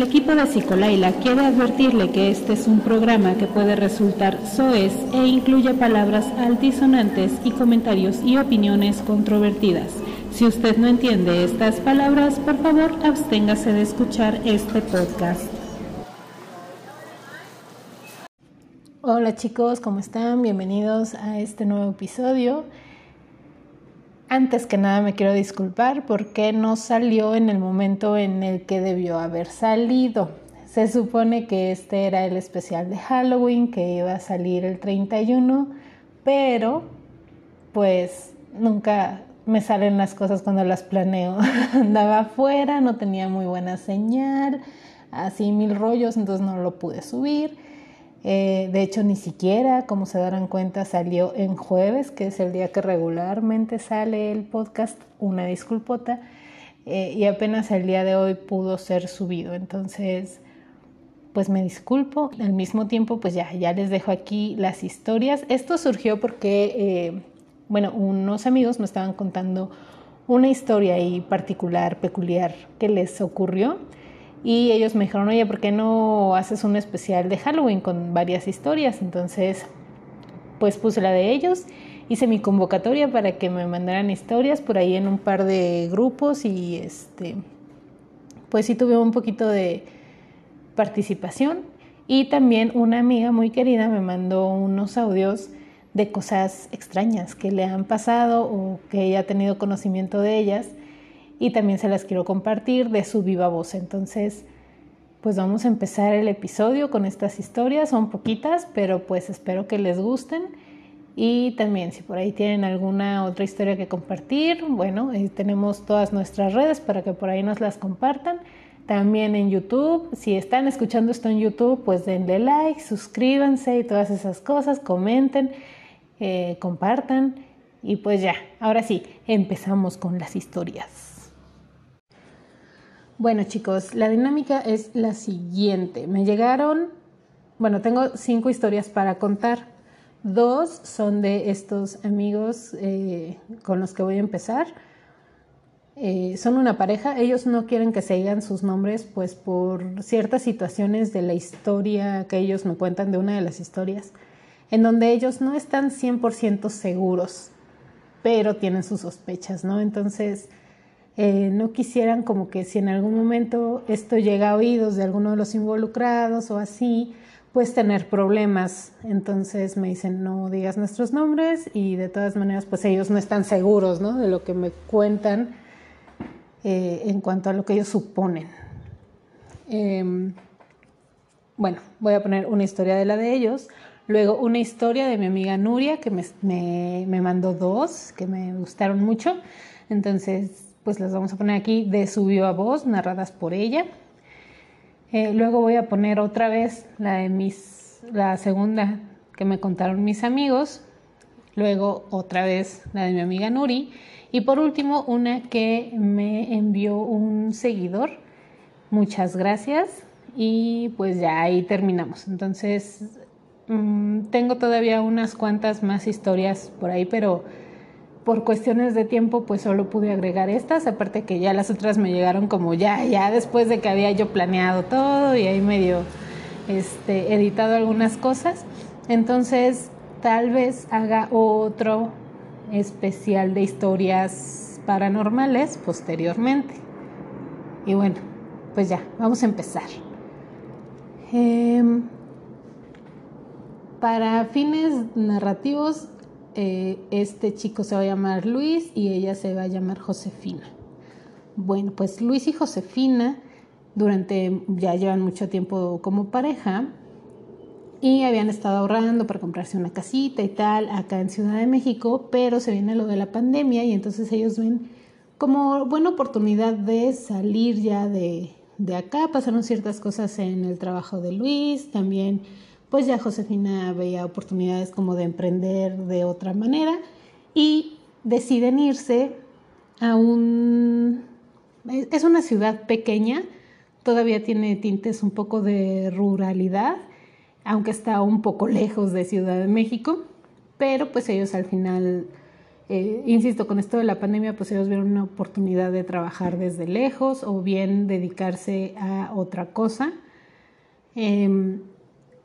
El equipo de Psicolaila quiere advertirle que este es un programa que puede resultar soez e incluye palabras altisonantes y comentarios y opiniones controvertidas. Si usted no entiende estas palabras, por favor absténgase de escuchar este podcast. Hola chicos, ¿cómo están? Bienvenidos a este nuevo episodio. Antes que nada me quiero disculpar porque no salió en el momento en el que debió haber salido. Se supone que este era el especial de Halloween que iba a salir el 31, pero pues nunca me salen las cosas cuando las planeo. Andaba afuera, no tenía muy buena señal, así mil rollos, entonces no lo pude subir. Eh, de hecho, ni siquiera, como se darán cuenta, salió en jueves, que es el día que regularmente sale el podcast, una disculpota, eh, y apenas el día de hoy pudo ser subido. Entonces, pues me disculpo. Al mismo tiempo, pues ya, ya les dejo aquí las historias. Esto surgió porque, eh, bueno, unos amigos me estaban contando una historia ahí particular, peculiar, que les ocurrió y ellos me dijeron, oye, ¿por qué no haces un especial de Halloween con varias historias? Entonces, pues puse la de ellos, hice mi convocatoria para que me mandaran historias por ahí en un par de grupos y este, pues sí tuve un poquito de participación. Y también una amiga muy querida me mandó unos audios de cosas extrañas que le han pasado o que ella ha tenido conocimiento de ellas y también se las quiero compartir de su viva voz. Entonces, pues vamos a empezar el episodio con estas historias, son poquitas, pero pues espero que les gusten. Y también si por ahí tienen alguna otra historia que compartir, bueno, tenemos todas nuestras redes para que por ahí nos las compartan. También en YouTube, si están escuchando esto en YouTube, pues denle like, suscríbanse y todas esas cosas, comenten, eh, compartan. Y pues ya, ahora sí, empezamos con las historias. Bueno chicos, la dinámica es la siguiente. Me llegaron, bueno, tengo cinco historias para contar. Dos son de estos amigos eh, con los que voy a empezar. Eh, son una pareja, ellos no quieren que se digan sus nombres, pues por ciertas situaciones de la historia que ellos me cuentan de una de las historias, en donde ellos no están 100% seguros, pero tienen sus sospechas, ¿no? Entonces, eh, no quisieran como que si en algún momento esto llega a oídos de alguno de los involucrados o así, pues tener problemas. Entonces me dicen, no digas nuestros nombres y de todas maneras, pues ellos no están seguros ¿no? de lo que me cuentan eh, en cuanto a lo que ellos suponen. Em, bueno, voy a poner una historia de la de ellos. Luego una historia de mi amiga Nuria, que me, me, me mandó dos, que me gustaron mucho. Entonces pues las vamos a poner aquí de su viva voz, narradas por ella. Eh, luego voy a poner otra vez la de mis, la segunda que me contaron mis amigos. Luego otra vez la de mi amiga Nuri. Y por último, una que me envió un seguidor. Muchas gracias. Y pues ya ahí terminamos. Entonces, mm, tengo todavía unas cuantas más historias por ahí, pero por cuestiones de tiempo pues solo pude agregar estas, aparte que ya las otras me llegaron como ya, ya después de que había yo planeado todo y ahí medio este, editado algunas cosas. Entonces tal vez haga otro especial de historias paranormales posteriormente. Y bueno, pues ya, vamos a empezar. Em, para fines narrativos eh, este chico se va a llamar Luis y ella se va a llamar Josefina. Bueno, pues Luis y Josefina durante ya llevan mucho tiempo como pareja y habían estado ahorrando para comprarse una casita y tal acá en Ciudad de México, pero se viene lo de la pandemia y entonces ellos ven como buena oportunidad de salir ya de, de acá. Pasaron ciertas cosas en el trabajo de Luis, también pues ya Josefina veía oportunidades como de emprender de otra manera y deciden irse a un... Es una ciudad pequeña, todavía tiene tintes un poco de ruralidad, aunque está un poco lejos de Ciudad de México, pero pues ellos al final eh, insisto, con esto de la pandemia, pues ellos vieron una oportunidad de trabajar desde lejos o bien dedicarse a otra cosa. Em,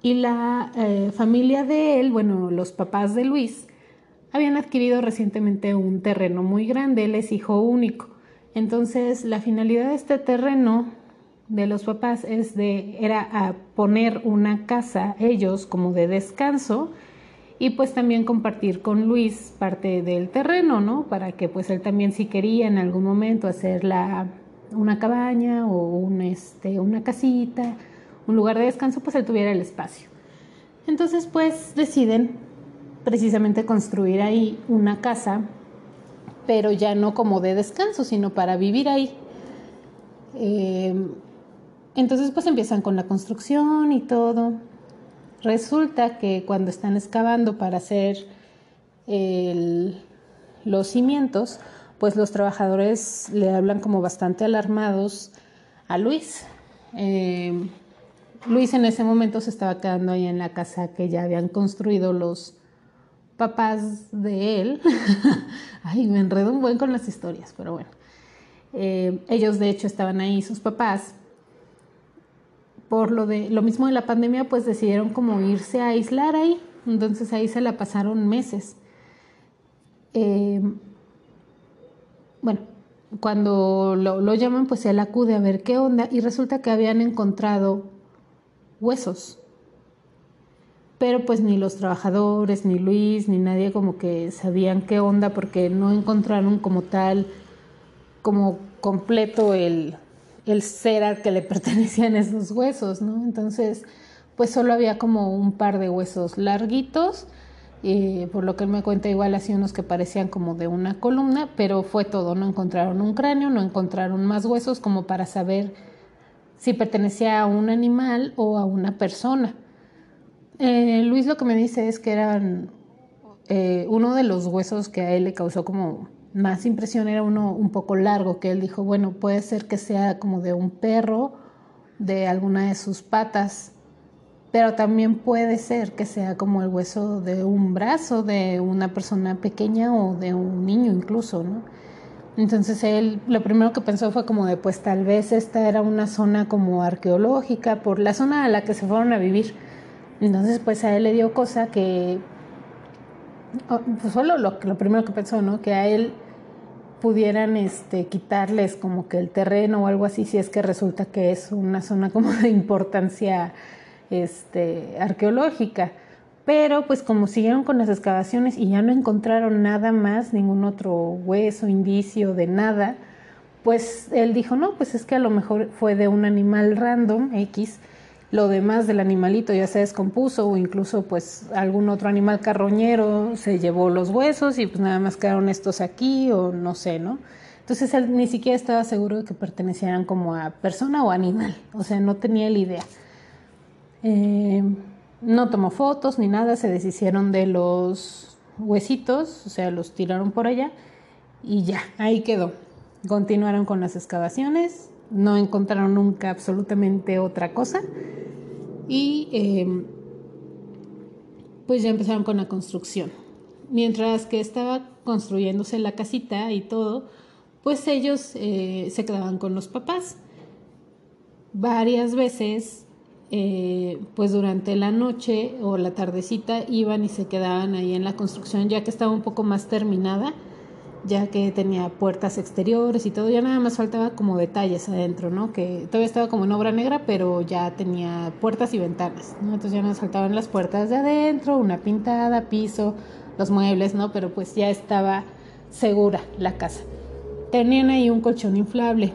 y la eh, familia de él, bueno, los papás de Luis, habían adquirido recientemente un terreno muy grande, él es hijo único. Entonces, la finalidad de este terreno de los papás es de, era a poner una casa, ellos como de descanso, y pues también compartir con Luis parte del terreno, ¿no? Para que pues él también si quería en algún momento hacer la, una cabaña o un, este, una casita, un lugar de descanso, pues él tuviera el espacio. Entonces pues deciden precisamente construir ahí una casa, pero ya no como de descanso, sino para vivir ahí. Eh, entonces pues empiezan con la construcción y todo. Resulta que cuando están excavando para hacer los cimientos, pues los trabajadores le hablan como bastante alarmados a Luis. Eh, Luis en ese momento se estaba quedando ahí en la casa que ya habían construido los papás de él. Ay, me enredo un buen con las historias, pero bueno. Eh, ellos de hecho estaban ahí, sus papás, por lo de lo mismo de la pandemia, pues decidieron como irse a aislar ahí. Entonces ahí se la pasaron meses. Eh, bueno, cuando lo, lo, llaman, pues él acude a ver qué onda y resulta que habían encontrado huesos. Pero pues ni los trabajadores, ni Luis, ni nadie como que sabían qué onda porque no encontraron como tal, como completo el, el ser al que le pertenecían esos huesos, ¿no? Entonces, pues solo había como un par de huesos larguitos, y por lo que él me cuenta igual así unos que parecían como de una columna, pero fue todo, no encontraron un cráneo, no encontraron más huesos como para saber si pertenecía a un animal o a una persona. Eh, Luis lo que me dice es que eran eh, uno de los huesos que a él le causó como más impresión era uno un poco largo, que él dijo, bueno, puede ser que sea como de un perro, de alguna de sus patas, pero también puede ser que sea como el hueso de un brazo de una persona pequeña o de un niño incluso, ¿no? Entonces él lo primero que pensó fue como de pues tal vez esta era una zona como arqueológica por la zona a la que se fueron a vivir. Entonces pues a él le dio cosa que oh, pues solo lo, lo primero que pensó, ¿no? Que a él pudieran este, quitarles como que el terreno o algo así, si es que resulta que es una zona como de importancia este, arqueológica. Pero pues como siguieron con las excavaciones y ya no encontraron nada más, ningún otro hueso, indicio de nada, pues él dijo, no, pues es que a lo mejor fue de un animal random X lo demás del animalito ya se descompuso o incluso pues algún otro animal carroñero se llevó los huesos y pues nada más quedaron estos aquí o no sé, ¿no? Entonces él ni siquiera estaba seguro de que pertenecieran como a persona o animal, o sea, no tenía la idea. Eh, no tomó fotos ni nada, se deshicieron de los huesitos, o sea, los tiraron por allá y ya, ahí quedó. Continuaron con las excavaciones, no encontraron nunca absolutamente otra cosa y em, pues ya empezaron con la construcción. Mientras que estaba construyéndose la casita y todo, pues ellos eh, se quedaban con los papás. Varias veces, eh, pues durante la noche o la tardecita iban y se quedaban ahí en la construcción ya que estaba un poco más terminada ya que tenía puertas exteriores y todo, ya nada más faltaba como detalles adentro, ¿no? Que todavía estaba como en obra negra, pero ya tenía puertas y ventanas, ¿no? Entonces ya nos faltaban las puertas de adentro, una pintada, piso, los muebles, ¿no? Pero pues ya estaba segura la casa. Tenían ahí un colchón inflable.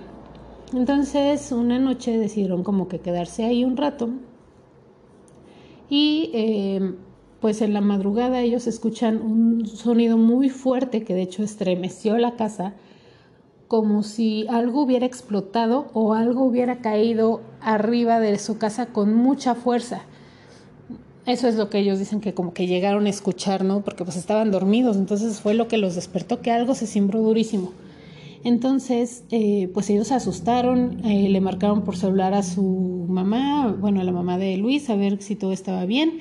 Entonces una noche decidieron como que quedarse ahí un rato y... Eh, pues en la madrugada ellos escuchan un sonido muy fuerte que de hecho estremeció la casa, como si algo hubiera explotado o algo hubiera caído arriba de su casa con mucha fuerza. Eso es lo que ellos dicen que como que llegaron a escuchar, ¿no? Porque pues estaban dormidos, entonces fue lo que los despertó, que algo se cimbró durísimo. Entonces, eh, pues ellos se asustaron, eh, le marcaron por celular a su mamá, bueno, a la mamá de Luis, a ver si todo estaba bien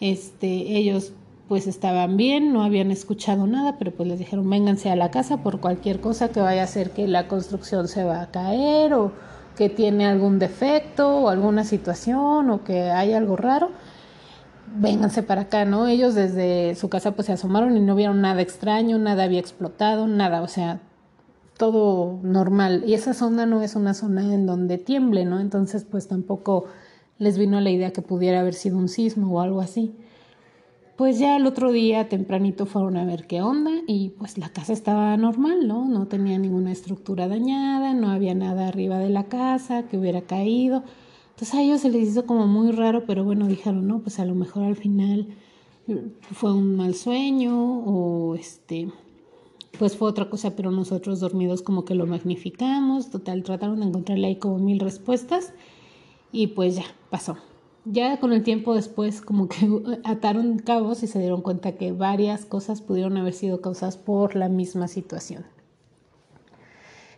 este, ellos pues estaban bien, no habían escuchado nada, pero pues les dijeron vénganse a la casa por cualquier cosa que vaya a hacer que la construcción se va a caer o que tiene algún defecto o alguna situación o que hay algo raro, vénganse para acá, ¿no? Ellos desde su casa pues se asomaron y no vieron nada extraño, nada había explotado, nada, o sea, todo normal. Y esa zona no es una zona en donde tiemble, ¿no? Entonces pues tampoco les vino la idea que pudiera haber sido un sismo o algo así. Pues ya el otro día tempranito fueron a ver qué onda y pues la casa estaba normal, ¿no? No tenía ninguna estructura dañada, no había nada arriba de la casa que hubiera caído. Entonces a ellos se les hizo como muy raro, pero bueno, dijeron, no, pues a lo mejor al final fue un mal sueño o este, pues fue otra cosa, pero nosotros dormidos como que lo magnificamos. Total, trataron de encontrarle ahí como mil respuestas y pues ya, pasó. Ya con el tiempo después como que ataron cabos y se dieron cuenta que varias cosas pudieron haber sido causadas por la misma situación.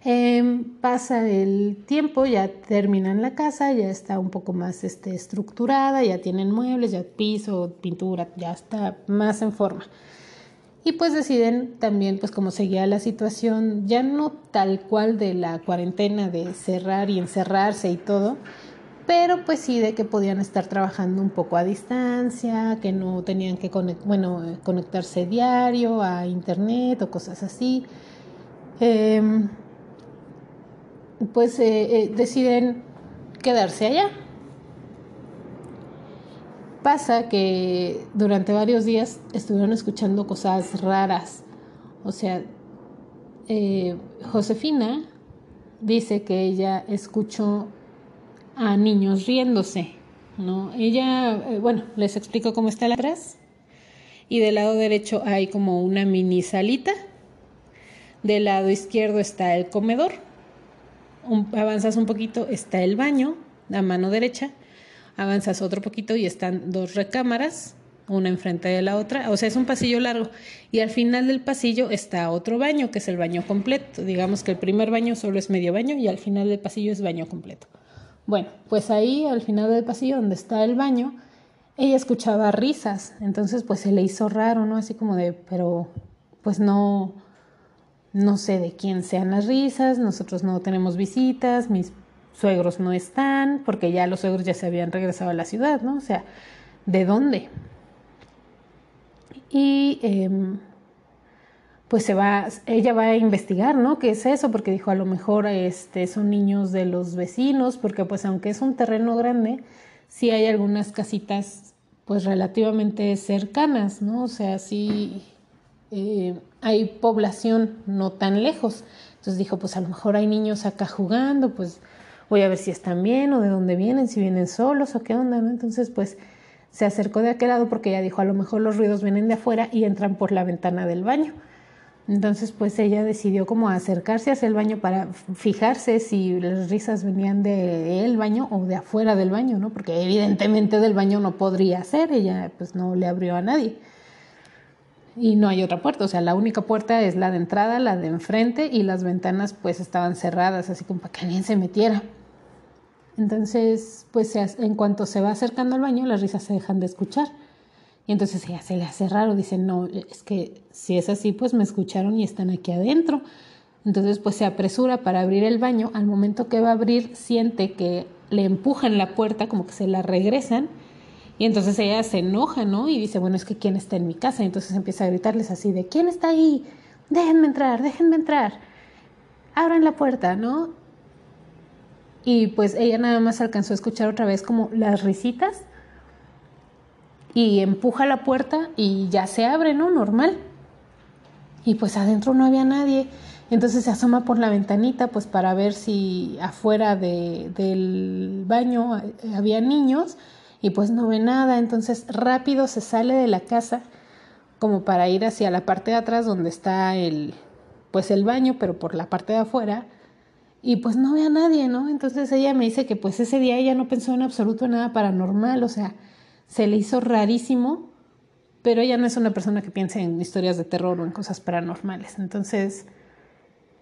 Em, pasa el tiempo, ya terminan la casa, ya está un poco más este, estructurada, ya tienen muebles, ya piso, pintura, ya está más en forma. Y pues deciden también, pues como seguía la situación, ya no tal cual de la cuarentena, de cerrar y encerrarse y todo, pero pues sí de que podían estar trabajando un poco a distancia, que no tenían que bueno, eh, conectarse diario a internet o cosas así. Em, pues eh, eh, deciden quedarse allá. Pasa que durante varios días estuvieron escuchando cosas raras. O sea, Josefina dice que ella escuchó a niños riéndose, ¿no? Ella, eh, bueno, les explico cómo está la atrás. Y del lado derecho hay como una mini salita. Del lado izquierdo está el comedor. avanzas un poquito, está el baño, a mano derecha. Avanzas otro poquito y están dos recámaras, una enfrente de la otra. O sea, es un pasillo largo. Y al final del pasillo está otro baño, que es el baño completo. Digamos que el primer baño solo es medio baño y al final del pasillo es baño completo. Bueno, pues ahí al final del pasillo donde está el baño, ella escuchaba risas, entonces pues se le hizo raro, ¿no? Así como de, pero pues no, no sé de quién sean las risas, nosotros no tenemos visitas, mis suegros no están, porque ya los suegros ya se habían regresado a la ciudad, ¿no? O sea, ¿de dónde? Y em, pues se va, ella va a investigar, ¿no? ¿Qué es eso? Porque dijo, a lo mejor este, son niños de los vecinos, porque pues aunque es un terreno grande, sí hay algunas casitas pues relativamente cercanas, ¿no? O sea, sí eh, hay población no tan lejos. Entonces dijo, pues a lo mejor hay niños acá jugando, pues voy a ver si están bien o de dónde vienen, si vienen solos o qué onda, ¿no? Entonces pues se acercó de aquel lado porque ella dijo, a lo mejor los ruidos vienen de afuera y entran por la ventana del baño. Entonces, pues ella decidió como acercarse hacia el baño para fijarse si las risas venían del baño o de afuera del baño, ¿no? Porque evidentemente del baño no podría ser, ella pues no le abrió a nadie. Y no hay otra puerta, o sea, la única puerta es la de entrada, la de enfrente y las ventanas pues estaban cerradas, así como para que alguien se metiera. Entonces, pues en cuanto se va acercando al baño, las risas se dejan de escuchar. Y entonces ella se le hace raro, dice, no, es que si es así, pues me escucharon y están aquí adentro. Entonces pues se apresura para abrir el baño, al momento que va a abrir siente que le empujan la puerta, como que se la regresan, y entonces ella se enoja, ¿no? Y dice, bueno, es que ¿quién está en mi casa? Entonces empieza a gritarles así de, ¿quién está ahí? Déjenme entrar, déjenme entrar. Abran la puerta, ¿no? Y pues ella nada más alcanzó a escuchar otra vez como las risitas y empuja la puerta y ya se abre, ¿no? Normal. Y pues adentro no había nadie. Entonces se asoma por la ventanita pues para ver si afuera de, del baño eh, había niños y pues no ve nada. Entonces rápido se sale de la casa como para ir hacia la parte de atrás donde está el pues el baño, pero por la parte de afuera. Y pues no ve a nadie, ¿no? Entonces ella me dice que pues ese día ella no pensó en absoluto nada paranormal, o sea, se le hizo rarísimo, pero ella no es una persona que piense en historias de terror o en cosas paranormales. Entonces,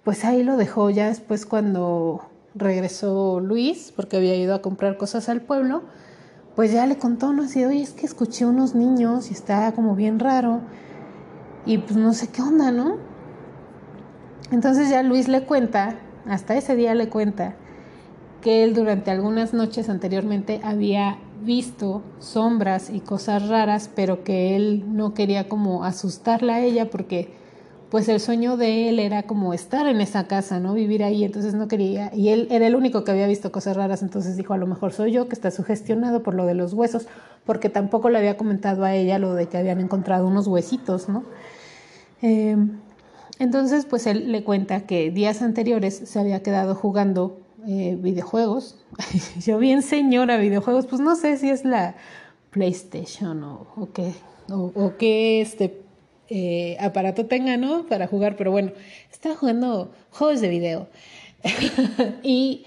pues ahí lo dejó ya después cuando regresó Luis, porque había ido a comprar cosas al pueblo, pues ya le contó, ¿no? Así, oye, es que escuché unos niños y está como bien raro y pues no sé qué onda, ¿no? Entonces ya Luis le cuenta, hasta ese día le cuenta, que él durante algunas noches anteriormente había visto sombras y cosas raras, pero que él no quería como asustarla a ella porque pues el sueño de él era como estar en esa casa, ¿no? Vivir ahí, entonces no quería, y él era el único que había visto cosas raras, entonces dijo, a lo mejor soy yo que está sugestionado por lo de los huesos, porque tampoco le había comentado a ella lo de que habían encontrado unos huesitos, ¿no? Em, entonces, pues él le cuenta que días anteriores se había quedado jugando eh, videojuegos. yo bien señora videojuegos, pues no sé si es la PlayStation o, qué, o, qué este eh, aparato tenga, ¿no? Para jugar, pero bueno, estaba jugando juegos de video. y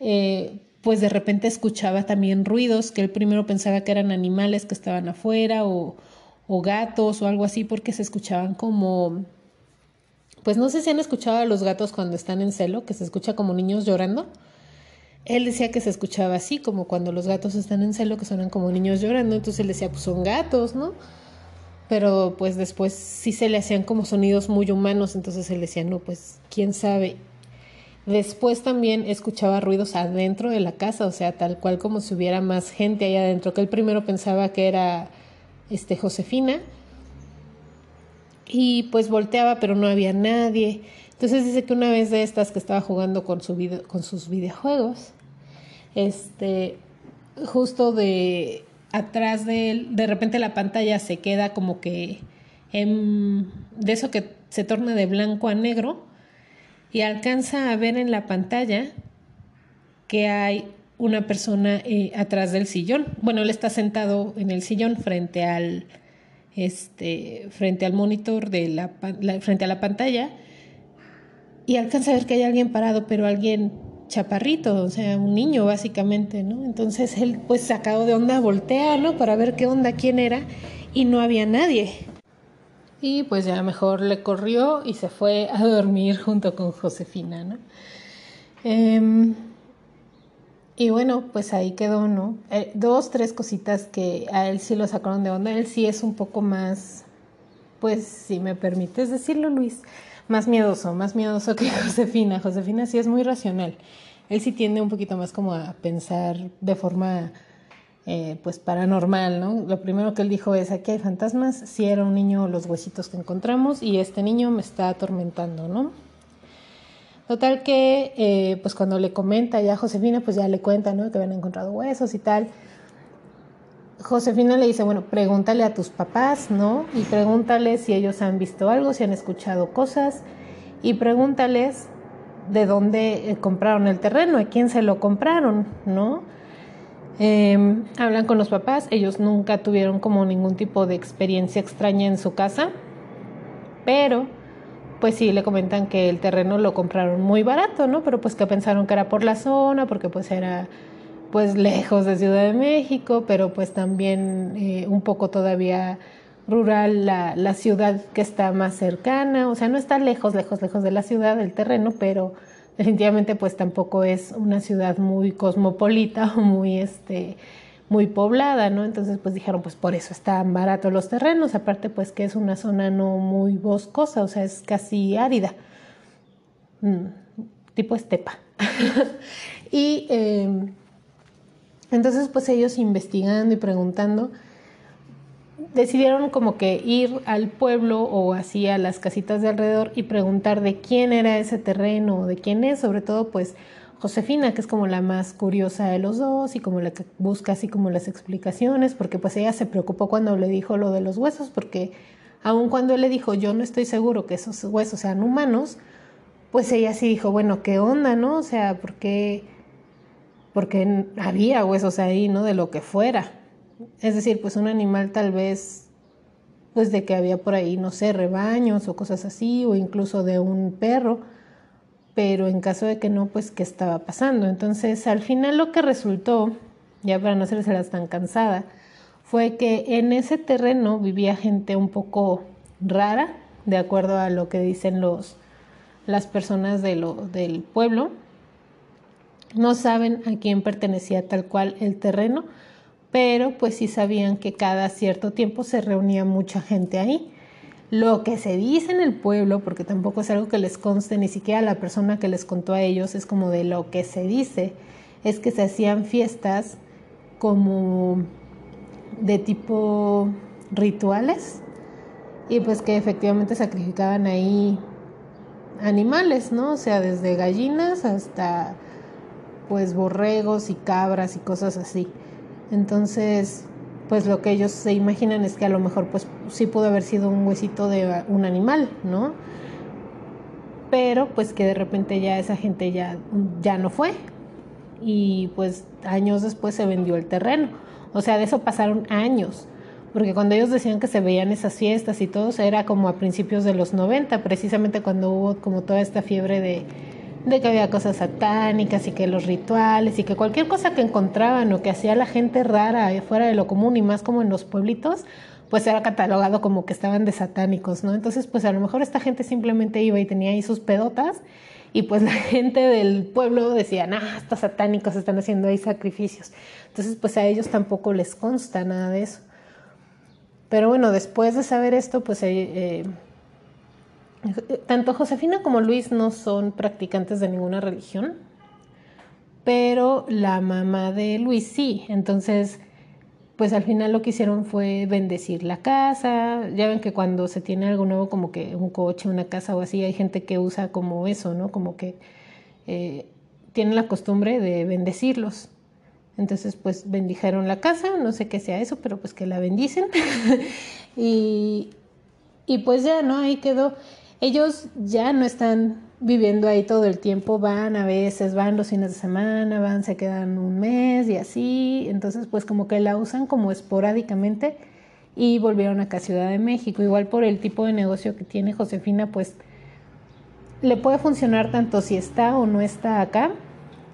eh, pues de repente escuchaba también ruidos que él primero pensaba que eran animales que estaban afuera o gatos o algo así porque se escuchaban como pues no sé si han escuchado a los gatos cuando están en celo, que se escucha como niños llorando. Él decía que se escuchaba así, como cuando los gatos están en celo, que suenan como niños llorando. Entonces él decía, pues son gatos, ¿no? pero pues después sí se le hacían como sonidos muy humanos, entonces él decía, no, pues quién sabe. Después también escuchaba ruidos adentro de la casa, o sea, tal cual como si hubiera más gente ahí adentro, que él primero pensaba que era este Josefina. Y pues volteaba, pero no había nadie. Entonces dice que una vez de estas que estaba jugando con, su con sus videojuegos, este, justo de atrás de él, de repente la pantalla se queda como que de eso que se torna de blanco a negro y alcanza a ver en la pantalla que hay una persona eh, atrás del sillón. Bueno, él está sentado en el sillón frente al este frente al monitor de la frente a la pantalla y alcanza a ver que hay alguien parado, pero alguien chaparrito, o sea, un niño básicamente, ¿no? Entonces él pues sacado de onda voltea, ¿no? Para ver qué onda, quién era, y no había nadie. Y pues ya mejor le corrió y se fue a dormir junto con Josefina, ¿no? Em, y bueno, pues ahí quedó, ¿no? Eh, dos, tres cositas que a él sí lo sacaron de onda. Él sí es un poco más, pues si me permites decirlo, Luis, más miedoso, más miedoso que Josefina. Josefina sí es muy racional. Él sí tiende un poquito más como a pensar de forma eh, pues paranormal, ¿no? Lo primero que él dijo es, aquí hay fantasmas, si era un niño los huesitos que encontramos y este niño me está atormentando, ¿no? Total que, eh, pues cuando le comenta ya a Josefina, pues ya le cuenta, ¿no? Que habían encontrado huesos y tal. Josefina le dice, bueno, pregúntale a tus papás, ¿no? Y pregúntale si ellos han visto algo, si han escuchado cosas, y pregúntales de dónde eh, compraron el terreno, a quién se lo compraron, ¿no? Em, hablan con los papás, ellos nunca tuvieron como ningún tipo de experiencia extraña en su casa, pero pues sí le comentan que el terreno lo compraron muy barato, ¿no? Pero pues que pensaron que era por la zona, porque pues era pues lejos de Ciudad de México, pero pues también eh, un poco todavía rural la, la, ciudad que está más cercana, o sea, no está lejos, lejos, lejos de la ciudad, del terreno, pero definitivamente pues tampoco es una ciudad muy cosmopolita o muy este muy poblada, ¿no? Entonces pues dijeron, pues por eso están baratos los terrenos, aparte pues que es una zona no muy boscosa, o sea, es casi árida, mm, tipo estepa. y eh, entonces, pues ellos investigando y preguntando, decidieron como que ir al pueblo o así a las casitas de alrededor y preguntar de quién era ese terreno, de quién es, sobre todo pues Josefina, que es como la más curiosa de los dos y como la que busca así como las explicaciones, porque pues ella se preocupó cuando le dijo lo de los huesos, porque aun cuando él le dijo yo no estoy seguro que esos huesos sean humanos, pues ella sí dijo, bueno, ¿qué onda, no? O sea, ¿por qué? porque había huesos ahí, ¿no? De lo que fuera. Es decir, pues un animal tal vez, pues de que había por ahí, no sé, rebaños o cosas así, o incluso de un perro, pero en caso de que no, pues qué estaba pasando. Entonces, al final lo que resultó, ya para no las tan cansada, fue que en ese terreno vivía gente un poco rara, de acuerdo a lo que dicen los, las personas de lo, del pueblo, no saben a quién pertenecía tal cual el terreno, pero pues sí sabían que cada cierto tiempo se reunía mucha gente ahí. Lo que se dice en el pueblo, porque tampoco es algo que les conste ni siquiera la persona que les contó a ellos, es como de lo que se dice, es que se hacían fiestas como de tipo rituales y pues que efectivamente sacrificaban ahí animales, ¿no? O sea, desde gallinas hasta pues borregos y cabras y cosas así. Entonces, pues lo que ellos se imaginan es que a lo mejor pues sí pudo haber sido un huesito de un animal, ¿no? Pero pues que de repente ya esa gente ya, ya no fue. Y pues años después se vendió el terreno. O sea, de eso pasaron años. Porque cuando ellos decían que se veían esas fiestas y todo, era como a principios de los 90, precisamente cuando hubo como toda esta fiebre de, de que había cosas satánicas y que los rituales y que cualquier cosa que encontraban o que hacía la gente rara fuera de lo común y más como en los pueblitos, pues era catalogado como que estaban de satánicos, ¿no? Entonces, pues a lo mejor esta gente simplemente iba y tenía ahí sus pedotas y pues la gente del pueblo decía, ah, estos satánicos están haciendo ahí sacrificios. Entonces, pues a ellos tampoco les consta nada de eso. Pero bueno, después de saber esto, pues eh, eh, tanto Josefina como Luis no son practicantes de ninguna religión, pero la mamá de Luis sí. Entonces, pues al final lo que hicieron fue bendecir la casa. Ya ven que cuando se tiene algo nuevo, como que un coche, una casa o así, hay gente que usa como eso, ¿no? Como que eh, tienen la costumbre de bendecirlos. Entonces, pues bendijeron la casa, no sé qué sea eso, pero pues que la bendicen. y, y pues ya, ¿no? Ahí quedó. Ellos ya no están viviendo ahí todo el tiempo, van a veces, van los fines de semana, van, se quedan un mes y así. Entonces, pues como que la usan como esporádicamente y volvieron acá a Ciudad de México. Igual por el tipo de negocio que tiene Josefina, pues le puede funcionar tanto si está o no está acá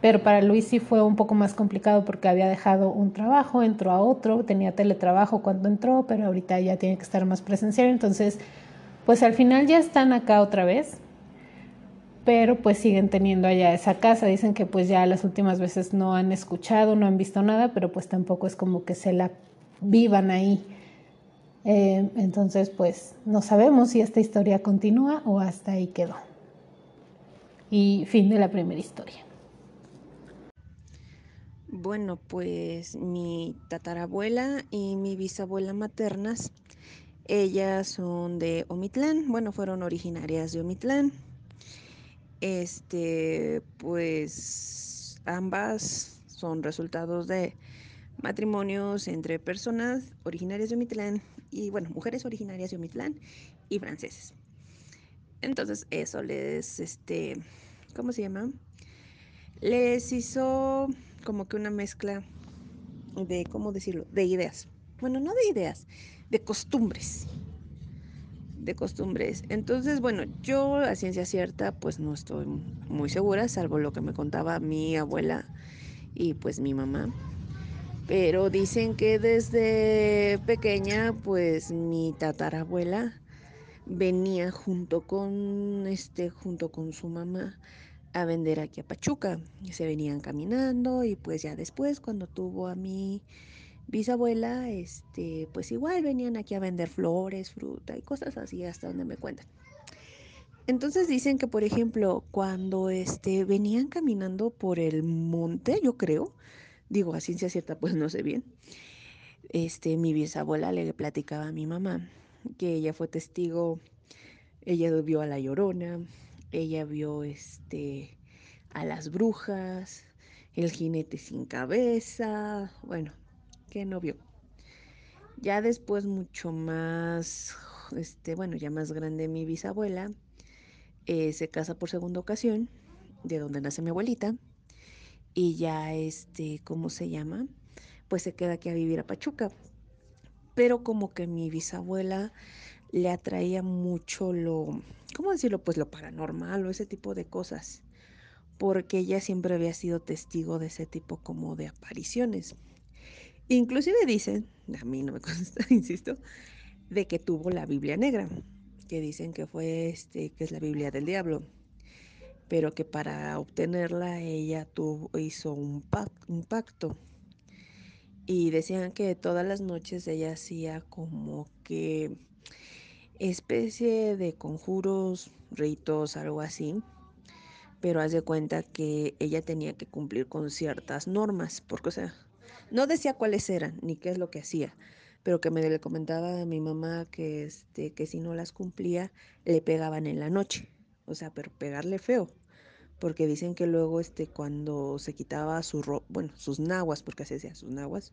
pero para Luis sí fue un poco más complicado porque había dejado un trabajo, entró a otro, tenía teletrabajo cuando entró, pero ahorita ya tiene que estar más presencial. Entonces, pues al final ya están acá otra vez, pero pues siguen teniendo allá esa casa. Dicen que pues ya las últimas veces no han escuchado, no han visto nada, pero pues tampoco es como que se la vivan ahí. Eh, entonces, pues no sabemos si esta historia continúa o hasta ahí quedó. Y fin de la primera historia. Bueno, pues mi tatarabuela y mi bisabuela maternas, ellas son de Omitlán, bueno, fueron originarias de Omitlán. Este, pues ambas son resultados de matrimonios entre personas originarias de Omitlán y, bueno, mujeres originarias de Omitlán y franceses. Entonces, eso les, este, ¿cómo se llama? Les hizo como que una mezcla de, ¿cómo decirlo? De ideas. Bueno, no de ideas, de costumbres. De costumbres. Entonces, bueno, yo a ciencia cierta, pues no estoy muy segura, salvo lo que me contaba mi abuela y pues mi mamá. Pero dicen que desde pequeña, pues mi tatarabuela venía junto con este, junto con su mamá a vender aquí a Pachuca. Se venían caminando y pues ya después cuando tuvo a mi bisabuela, este, pues igual venían aquí a vender flores, fruta y cosas así hasta donde me cuentan. Entonces dicen que por ejemplo, cuando este venían caminando por el monte, yo creo, digo a ciencia cierta, pues no sé bien. Este, mi bisabuela le platicaba a mi mamá que ella fue testigo, ella vio a la llorona, ella vio este a las brujas, el jinete sin cabeza, bueno, ¿qué no vio? Ya después mucho más, este, bueno, ya más grande mi bisabuela, eh, se casa por segunda ocasión, de donde nace mi abuelita, y ya este, ¿cómo se llama? Pues se queda aquí a vivir a Pachuca. Pero como que mi bisabuela le atraía mucho lo, ¿cómo decirlo? Pues lo paranormal o ese tipo de cosas, porque ella siempre había sido testigo de ese tipo como de apariciones. Inclusive dicen, a mí no me consta, insisto, de que tuvo la Biblia negra, que dicen que fue este, que es la Biblia del diablo, pero que para obtenerla ella tuvo, hizo un, un pacto. Y decían que todas las noches ella hacía como que especie de conjuros, ritos, algo así, pero haz de cuenta que ella tenía que cumplir con ciertas normas, porque o sea, no decía cuáles eran ni qué es lo que hacía, pero que me le comentaba a mi mamá que este que si no las cumplía le pegaban en la noche, o sea, pero pegarle feo porque dicen que luego este cuando se quitaba su ro bueno, sus naguas, porque así decía, sus naguas,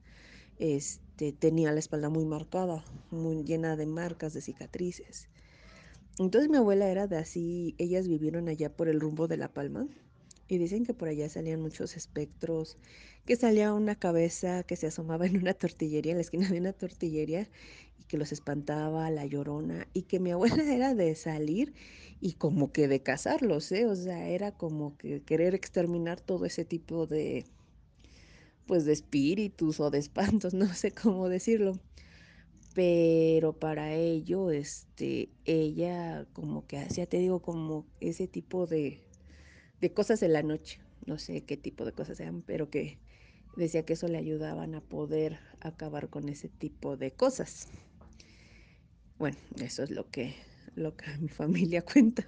este tenía la espalda muy marcada, muy llena de marcas, de cicatrices. Entonces mi abuela era de así, ellas vivieron allá por el rumbo de La Palma y dicen que por allá salían muchos espectros, que salía una cabeza que se asomaba en una tortillería, en la esquina de una tortillería y que los espantaba, la llorona y que mi abuela era de salir y como que de cazarlos, ¿eh? O sea, era como que querer exterminar todo ese tipo de, pues, de espíritus o de espantos, no sé cómo decirlo. Pero para ello, este, ella como que hacía, te digo, como ese tipo de, de cosas en la noche. No sé qué tipo de cosas sean, pero que decía que eso le ayudaban a poder acabar con ese tipo de cosas. Bueno, eso es lo que lo que mi familia cuenta.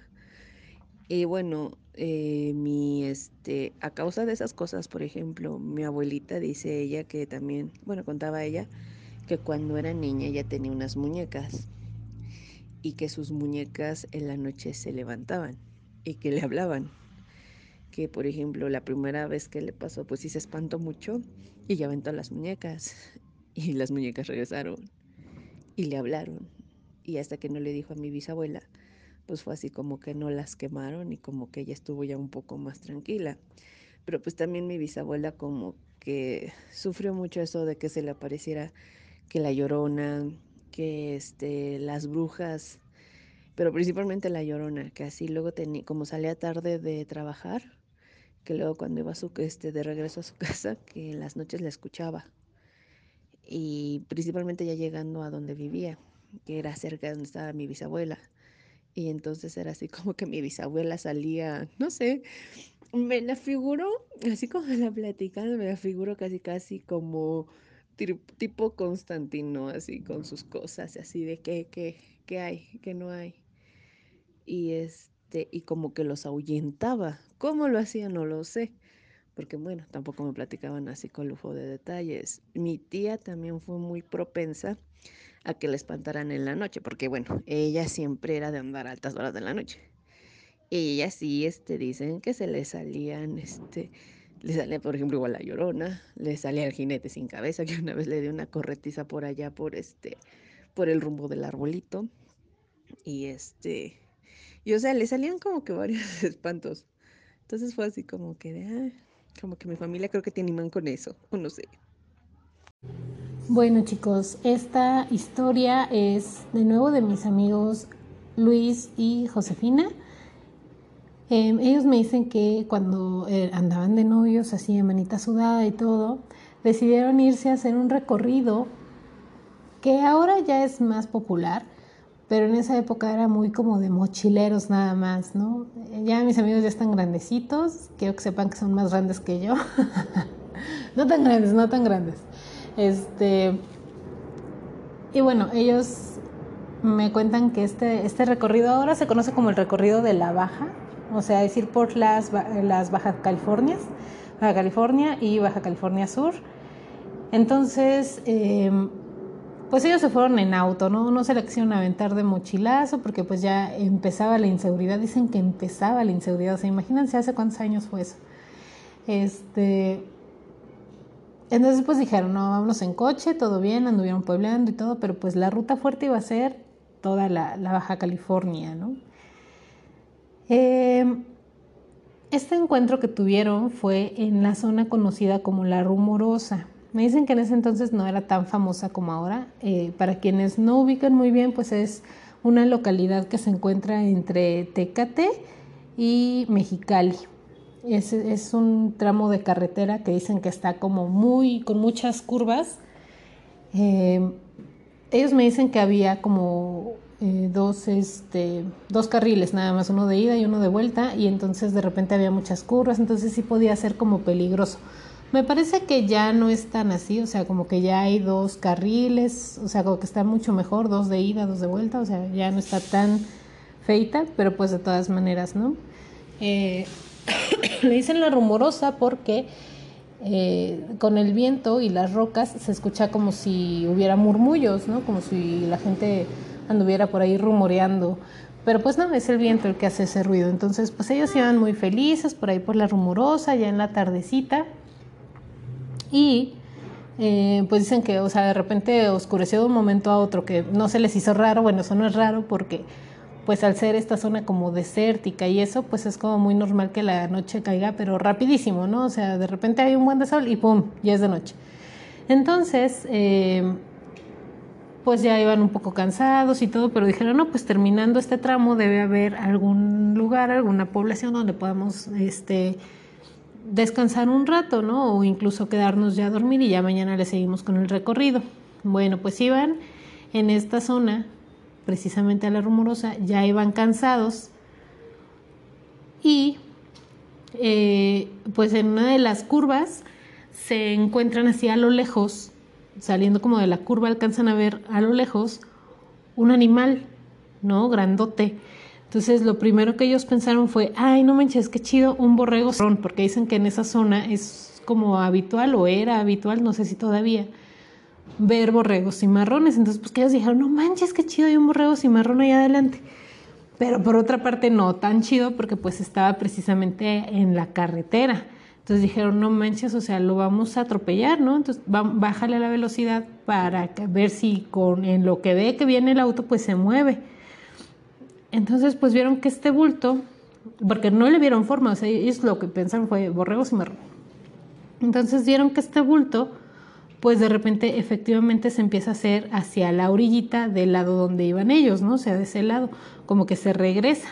Y bueno, eh, mi, este, a causa de esas cosas, por ejemplo, mi abuelita dice ella que también, bueno, contaba ella que cuando era niña ella tenía unas muñecas y que sus muñecas en la noche se levantaban y que le hablaban. Que por ejemplo la primera vez que le pasó pues sí se espantó mucho y ya aventó las muñecas y las muñecas regresaron y le hablaron y hasta que no le dijo a mi bisabuela, pues fue así como que no las quemaron y como que ella estuvo ya un poco más tranquila. Pero pues también mi bisabuela como que sufrió mucho eso de que se le apareciera que la llorona, que este, las brujas, pero principalmente la llorona, que así luego tenía, como salía tarde de trabajar, que luego cuando iba su, este, de regreso a su casa, que en las noches la escuchaba. Y principalmente ya llegando a donde vivía que era cerca de donde estaba mi bisabuela. Y entonces era así como que mi bisabuela salía, no sé, me la figuro, así como la platicando, me la figuro casi casi como tipo Constantino, así con sus cosas, así de qué, qué, qué hay, qué no hay. Y este, y como que los ahuyentaba. ¿Cómo lo hacía? No lo sé. Porque bueno, tampoco me platicaban así con lujo de detalles. Mi tía también fue muy propensa a que la espantaran en la noche, porque bueno, ella siempre era de andar a altas horas de la noche. Ella sí, este, dicen que se le salían, este, le salía, por ejemplo, igual la llorona, le salía el jinete sin cabeza, que una vez le dio una corretiza por allá, por este, por el rumbo del arbolito. Y este, y o sea, le salían como que varios espantos. Entonces fue así como que, de, como que mi familia creo que tiene imán con eso, o no sé. Bueno chicos, esta historia es de nuevo de mis amigos Luis y Josefina. Eh, ellos me dicen que cuando eh, andaban de novios, así de manita sudada y todo, decidieron irse a hacer un recorrido que ahora ya es más popular, pero en esa época era muy como de mochileros nada más, ¿no? Ya mis amigos ya están grandecitos, quiero que sepan que son más grandes que yo. no tan grandes, no tan grandes. Este, y bueno, ellos me cuentan que este, este recorrido ahora se conoce como el recorrido de la Baja, o sea, es ir por las, las Baja Californias, Baja California y Baja California Sur. Entonces, em, pues ellos se fueron en auto, ¿no? No se le quisieron aventar de mochilazo porque pues ya empezaba la inseguridad, dicen que empezaba la inseguridad, o sea, imagínense hace cuántos años fue eso. Este, entonces pues dijeron, no, vámonos en coche, todo bien, anduvieron puebleando y todo, pero pues la ruta fuerte iba a ser toda la, Baja California, ¿no? Em, este encuentro que tuvieron fue en la zona conocida como La Rumorosa. Me dicen que en ese entonces no era tan famosa como ahora. Eh, para quienes no ubican muy bien, pues es una localidad que se encuentra entre Tecate y Mexicali. Es, un tramo de carretera que dicen que está como muy, con muchas curvas. Eh, ellos me dicen que había como eh, dos, este, dos carriles nada más, uno de ida y uno de vuelta, y entonces de repente había muchas curvas, entonces sí podía ser como peligroso. Me parece que ya no es tan así, o sea, como que ya hay dos carriles, o sea, como que está mucho mejor, dos de ida, dos de vuelta, o sea, ya no está tan feita, pero pues de todas maneras, ¿no? Eh, le dicen la rumorosa porque eh, con el viento y las rocas se escucha como si hubiera murmullos, ¿no? Como si la gente anduviera por ahí rumoreando. Pero pues no, es el viento el que hace ese ruido. Entonces, pues ellos iban muy felices por ahí por la rumorosa, ya en la tardecita. Y eh, pues dicen que, o sea, de repente oscureció de un momento a otro, que no se les hizo raro. Bueno, eso no es raro porque pues al ser esta zona como desértica y eso, pues es como muy normal que la noche caiga, pero rapidísimo, ¿no? O sea, de repente hay un buen de sol y ¡pum! ya es de noche. Entonces, eh, pues ya iban un poco cansados y todo, pero dijeron, no, pues terminando este tramo debe haber algún lugar, alguna población donde podamos este, descansar un rato, ¿no? O incluso quedarnos ya a dormir y ya mañana le seguimos con el recorrido. Bueno, pues iban en esta zona precisamente a la rumorosa, ya iban cansados y eh, pues en una de las curvas se encuentran así a lo lejos, saliendo como de la curva alcanzan a ver a lo lejos un animal, ¿no? Grandote. Entonces lo primero que ellos pensaron fue, ay, no manches, qué chido, un borrego, porque dicen que en esa zona es como habitual o era habitual, no sé si todavía, ver borregos cimarrones. Entonces, pues que ellos dijeron, no manches, qué chido, hay un borrego cimarrón ahí adelante. Pero por otra parte, no tan chido porque pues estaba precisamente en la carretera. Entonces dijeron, no manches, o sea, lo vamos a atropellar, ¿no? Entonces, bájale la velocidad para ver si con en lo que ve que viene el auto, pues se mueve. Entonces, pues vieron que este bulto, porque no le vieron forma, o sea, ellos lo que pensaron fue borrego cimarrón. Entonces vieron que este bulto pues de repente efectivamente se empieza a hacer hacia la orillita del lado donde iban ellos, ¿no? O sea, de ese lado, como que se regresa.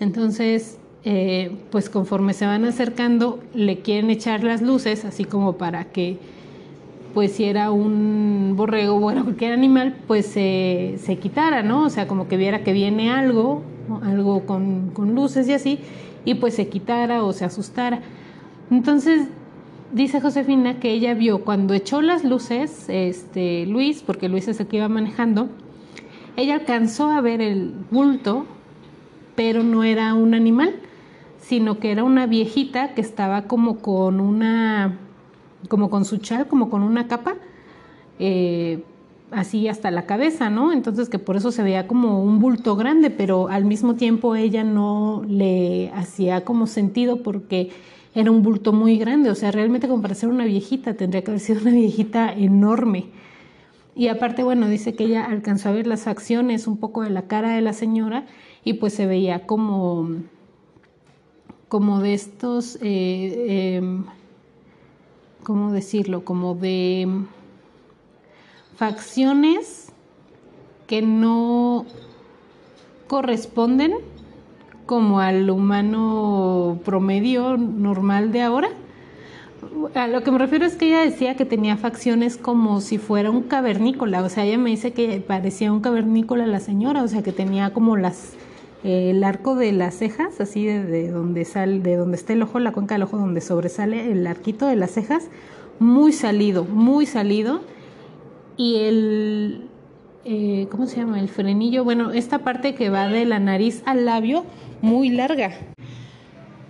Entonces, eh, pues conforme se van acercando, le quieren echar las luces, así como para que, pues si era un borrego, bueno, cualquier animal, pues se, quitara, ¿no? O sea, como que viera que viene algo, algo con, con luces y así, y pues se quitara o se asustara. Entonces dice Josefina que ella vio cuando echó las luces, este, Luis, porque Luis es el que iba manejando, ella alcanzó a ver el bulto, pero no era un animal, sino que era una viejita que estaba como con una, como con su chal, como con una capa, eh, así hasta la cabeza, ¿no? Entonces que por eso se veía como un bulto grande, pero al mismo tiempo ella no le hacía como sentido porque era un bulto muy grande, o sea, realmente como para ser una viejita, tendría que haber sido una viejita enorme. Y aparte, bueno, dice que ella alcanzó a ver las facciones un poco de la cara de la señora y pues se veía como, como de estos, eh, em, ¿cómo decirlo? Como de facciones que no corresponden como al humano promedio normal de ahora. A lo que me refiero es que ella decía que tenía facciones como si fuera un cavernícola, o sea, ella me dice que parecía un cavernícola la señora, o sea, que tenía como las el arco de las cejas, así de, donde sale, de donde está el ojo, la cuenca del ojo, donde sobresale el arquito de las cejas, muy salido, muy salido, y el eh, ¿cómo se llama? El frenillo, bueno, esta parte que va de la nariz al labio, muy larga.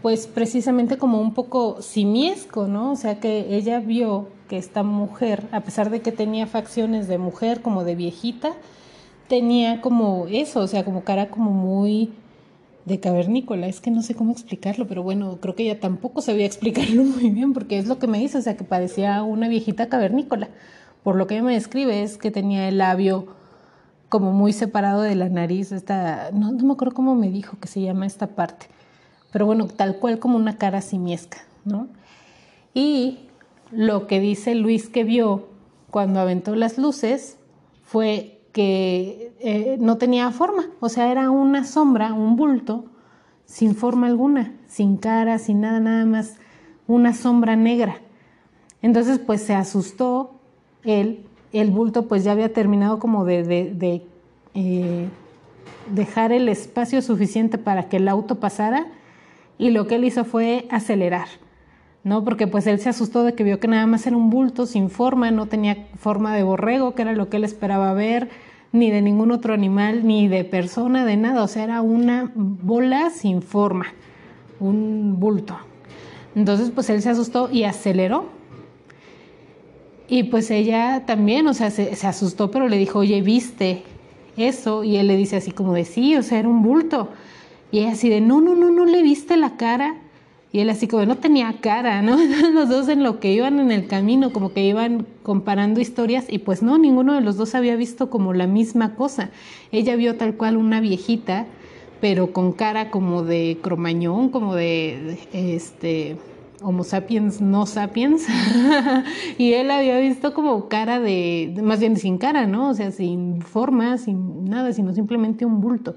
Pues precisamente como un poco simiesco, ¿no? O sea que ella vio que esta mujer, a pesar de que tenía facciones de mujer, como de viejita, tenía como eso, o sea, como cara como muy de cavernícola. Es que no sé cómo explicarlo, pero bueno, creo que ella tampoco sabía explicarlo muy bien, porque es lo que me dice, o sea, que parecía una viejita cavernícola. Por lo que ella me describe es que tenía el labio como muy separado de la nariz, esta, no, no me acuerdo cómo me dijo que se llama esta parte, pero bueno, tal cual como una cara simiesca, ¿no? Y lo que dice Luis que vio cuando aventó las luces fue que eh, no tenía forma, o sea, era una sombra, un bulto, sin forma alguna, sin cara, sin nada, nada más, una sombra negra. Entonces, pues se asustó él el bulto pues ya había terminado como de, eh, dejar el espacio suficiente para que el auto pasara y lo que él hizo fue acelerar. ¿no? Porque pues él se asustó de que vio que nada más era un bulto sin forma, no tenía forma de borrego, que era lo que él esperaba ver, ni de ningún otro animal, ni de persona, de nada, o sea, era una bola sin forma, un bulto. Entonces pues él se asustó y aceleró. Y pues ella también, o sea, se, asustó, pero le dijo, oye, ¿viste eso? Y él le dice así como de, sí, o sea, era un bulto. Y ella así de, no, no, no, no le viste la cara. Y él así como, no tenía cara, ¿no? Los dos en lo que iban en el camino, como que iban comparando historias y pues no, ninguno de los dos había visto como la misma cosa. Ella vio tal cual una viejita, pero con cara como de cromañón, como de, este, Homo sapiens no sapiens. y él había visto como cara de, más bien sin cara, ¿no? O sea, sin forma, sin nada, sino simplemente un bulto.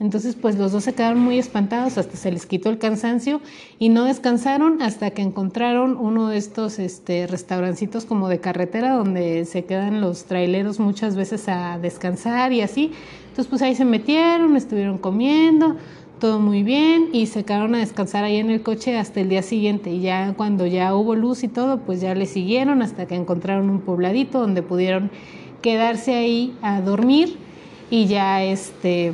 Entonces, pues los dos se quedaron muy espantados, hasta se les quitó el cansancio y no descansaron hasta que encontraron uno de estos este, restaurancitos como de carretera donde se quedan los traileros muchas veces a descansar y así. Entonces, pues ahí se metieron, estuvieron comiendo, todo muy bien y se quedaron a descansar ahí en el coche hasta el día siguiente y ya cuando ya hubo luz y todo, pues ya le siguieron hasta que encontraron un pobladito donde pudieron quedarse ahí a dormir y ya este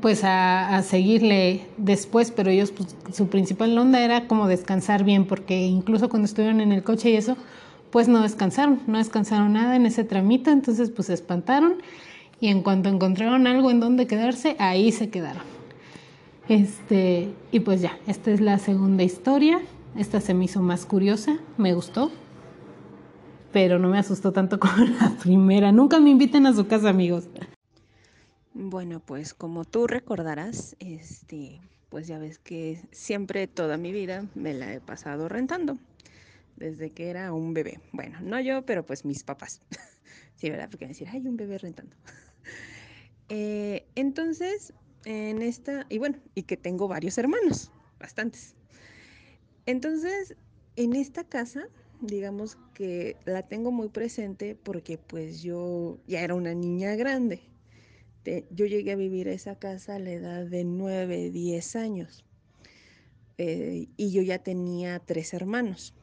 pues a, seguirle después, pero ellos pues, su principal onda era como descansar bien, porque incluso cuando estuvieron en el coche y eso, pues no descansaron, no descansaron nada en ese tramito, entonces pues se espantaron y en cuanto encontraron algo en donde quedarse, ahí se quedaron. Este, y pues ya, esta es la segunda historia, esta se me hizo más curiosa, me gustó, pero no me asustó tanto como la primera. Nunca me inviten a su casa, amigos. Bueno, pues como tú recordarás, este, pues ya ves que siempre toda mi vida me la he pasado rentando, desde que era un bebé. Bueno, no yo, pero pues mis papás. sí, ¿verdad? Porque decir, hay un bebé rentando. Eh, entonces, en esta, y bueno, y que tengo varios hermanos, bastantes. Entonces, en esta casa, digamos que la tengo muy presente porque pues yo ya era una niña grande yo llegué a vivir esa casa a la edad de 9, 10 años. Eh, y yo ya tenía tres hermanos.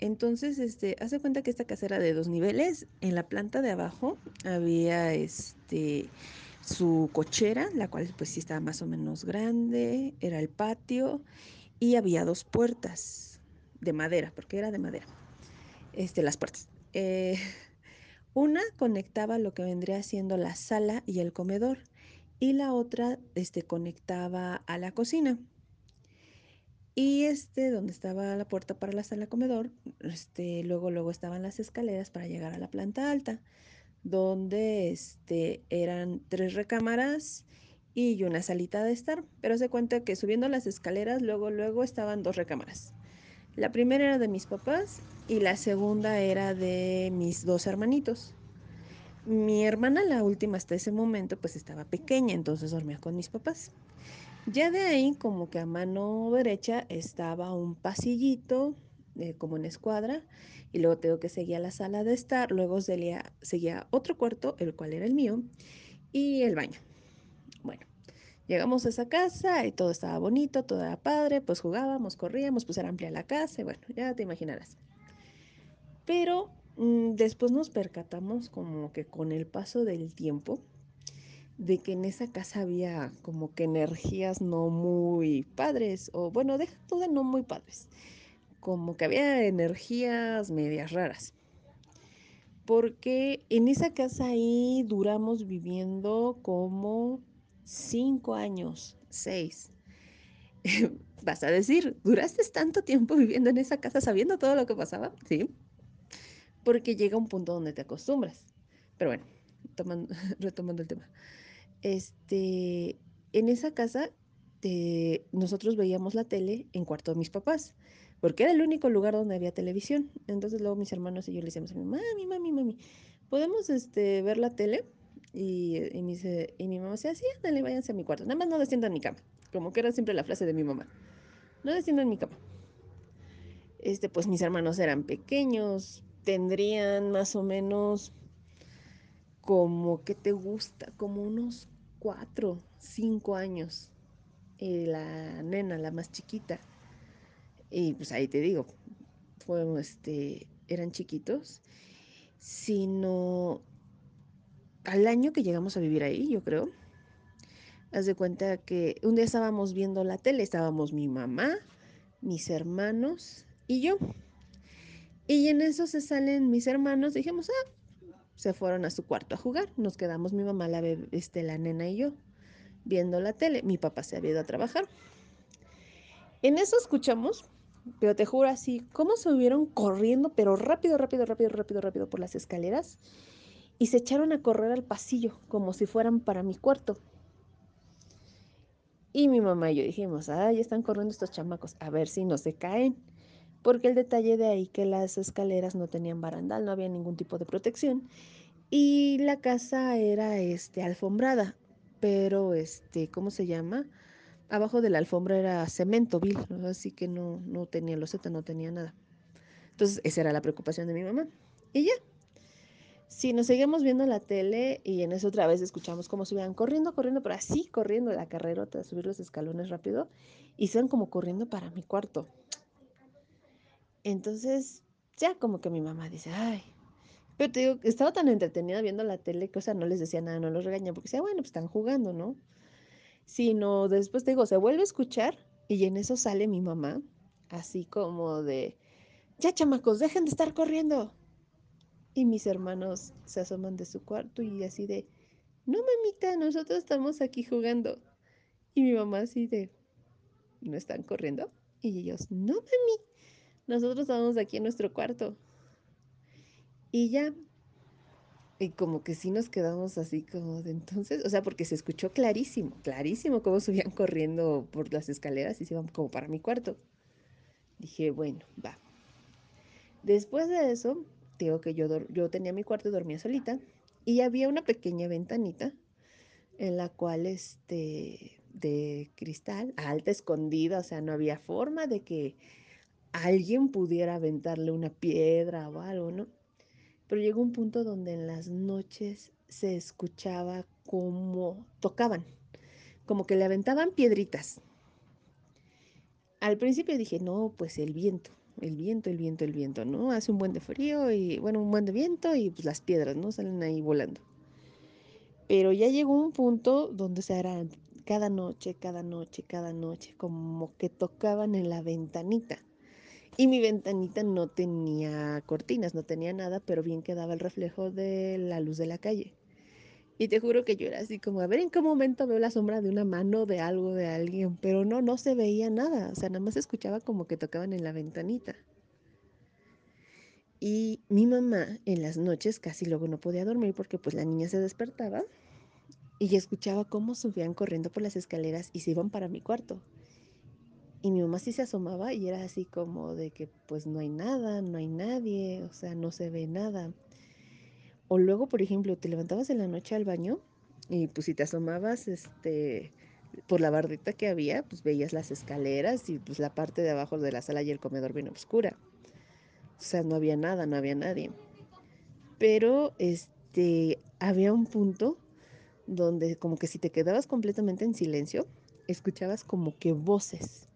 Entonces, este, hace cuenta que esta casa era de dos niveles. En la planta de abajo había este su cochera, la cual pues sí estaba más o menos grande, era el patio y había dos puertas de madera, porque era de madera. Este, las puertas. Eh, una conectaba lo que vendría siendo la sala y el comedor y la otra este, conectaba a la cocina. Y este, donde estaba la puerta para la sala comedor, este, luego, luego estaban las escaleras para llegar a la planta alta, donde este, eran tres recámaras y una salita de estar. Pero se cuenta que subiendo las escaleras, luego, luego estaban dos recámaras. La primera era de mis papás y la segunda era de mis dos hermanitos. Mi hermana, la última hasta ese momento, pues estaba pequeña, entonces dormía con mis papás. Ya de ahí, como que a mano derecha estaba un pasillito, eh, como en escuadra, y luego tengo que seguía la sala de estar, luego seguía, seguía otro cuarto, el cual era el mío, y el baño. Bueno, Llegamos a esa casa y todo estaba bonito, todo era padre, pues jugábamos, corríamos, pues era amplia la casa y bueno, ya te imaginarás. Pero mm, después nos percatamos como que con el paso del tiempo de que en esa casa había como que energías no muy padres, o bueno, deja todo de no muy padres, como que había energías medias raras. Porque en esa casa ahí duramos viviendo como cinco años, seis. Vas a decir, ¿duraste tanto tiempo viviendo en esa casa sabiendo todo lo que pasaba? Sí, porque llega un punto donde te acostumbras. Pero bueno, retomando el tema. Este, en esa casa nosotros veíamos la tele en cuarto de mis papás, porque era el único lugar donde había televisión. Entonces luego mis hermanos y yo le decíamos, mami, mami, mami, ¿podemos este, ver la tele? Y, y, mi, y mi mamá decía, sí, ándale, váyanse a mi cuarto. Nada más no desciendan mi cama. Como que era siempre la frase de mi mamá. No desciendan mi cama. Este, pues mis hermanos eran pequeños, tendrían más o menos como que te gusta, como unos cuatro, cinco años. la nena, la más chiquita. Y pues ahí te digo, fue, este, eran chiquitos, sino al año que llegamos a vivir ahí, yo creo. Haz de cuenta que un día estábamos viendo la tele, estábamos mi mamá, mis hermanos y yo. Y en eso se salen mis hermanos, dijimos, ah, se fueron a su cuarto a jugar. Nos quedamos mi mamá, la, este, la nena y yo viendo la tele. Mi papá se había ido a trabajar. En eso escuchamos, pero te juro así, cómo subieron corriendo, pero rápido, rápido, rápido, rápido, rápido por las escaleras y se echaron a correr al pasillo como si fueran para mi cuarto. Y mi mamá y yo dijimos, ay, están corriendo estos chamacos, a ver si no se caen. Porque el detalle de ahí que las escaleras no tenían barandal, no había ningún tipo de protección. Y la casa era este, alfombrada, pero este, ¿cómo se llama? Abajo de la alfombra era cemento vil, así que no, no tenía loseta, no tenía nada. Entonces, esa era la preocupación de mi mamá. Y ya. Si nos seguimos viendo la tele y en eso otra vez escuchamos cómo subían corriendo, corriendo, pero así corriendo la carrerota, subir los escalones rápido y se como corriendo para mi cuarto. Entonces, ya como que mi mamá dice, ay, pero te digo, estaba tan entretenida viendo la tele que, o sea, no les decía nada, no los regañaba, porque decía, bueno, pues están jugando, ¿no? Sino después te digo, se vuelve a escuchar y en eso sale mi mamá, así como de, ya chamacos, dejen de estar corriendo. Y mis hermanos se asoman de su cuarto y así de, no mamita, nosotros estamos aquí jugando. Y mi mamá así de, ¿no están corriendo? Y ellos, no mami, nosotros estamos aquí en nuestro cuarto. Y ya. Y como que sí nos quedamos así como de entonces, o sea, porque se escuchó clarísimo, clarísimo cómo subían corriendo por las escaleras y se iban como para mi cuarto. Dije, bueno, va. Después de eso, digo que yo, yo tenía mi cuarto y dormía solita y había una pequeña ventanita en la cual este de cristal, alta, escondida, o sea, no había forma de que alguien pudiera aventarle una piedra o algo, ¿no? Pero llegó un punto donde en las noches se escuchaba como tocaban, como que le aventaban piedritas. Al principio dije, no, pues el viento, el viento, el viento, el viento, ¿no? Hace un buen de frío y, bueno, un buen de viento y pues las piedras, ¿no? Salen ahí volando. Pero ya llegó un punto donde se harán cada noche, cada noche, cada noche, como que tocaban en la ventanita. Y mi ventanita no tenía cortinas, no tenía nada, pero bien quedaba el reflejo de la luz de la calle. Y te juro que yo era así como, a ver en qué momento veo la sombra de una mano, de algo, de alguien, pero no, no se veía nada, o sea, nada más escuchaba como que tocaban en la ventanita. Y mi mamá en las noches casi luego no podía dormir porque pues la niña se despertaba y escuchaba cómo subían corriendo por las escaleras y se iban para mi cuarto. Y mi mamá sí se asomaba y era así como de que pues no hay nada, no hay nadie, o sea, no se ve nada. O luego, por ejemplo, te levantabas en la noche al baño y pues si te asomabas este por la bardita que había, pues veías las escaleras y pues la parte de abajo de la sala y el comedor bien oscura. O sea, no había nada, no había nadie. Pero este había un punto donde como que si te quedabas completamente en silencio, escuchabas como que voces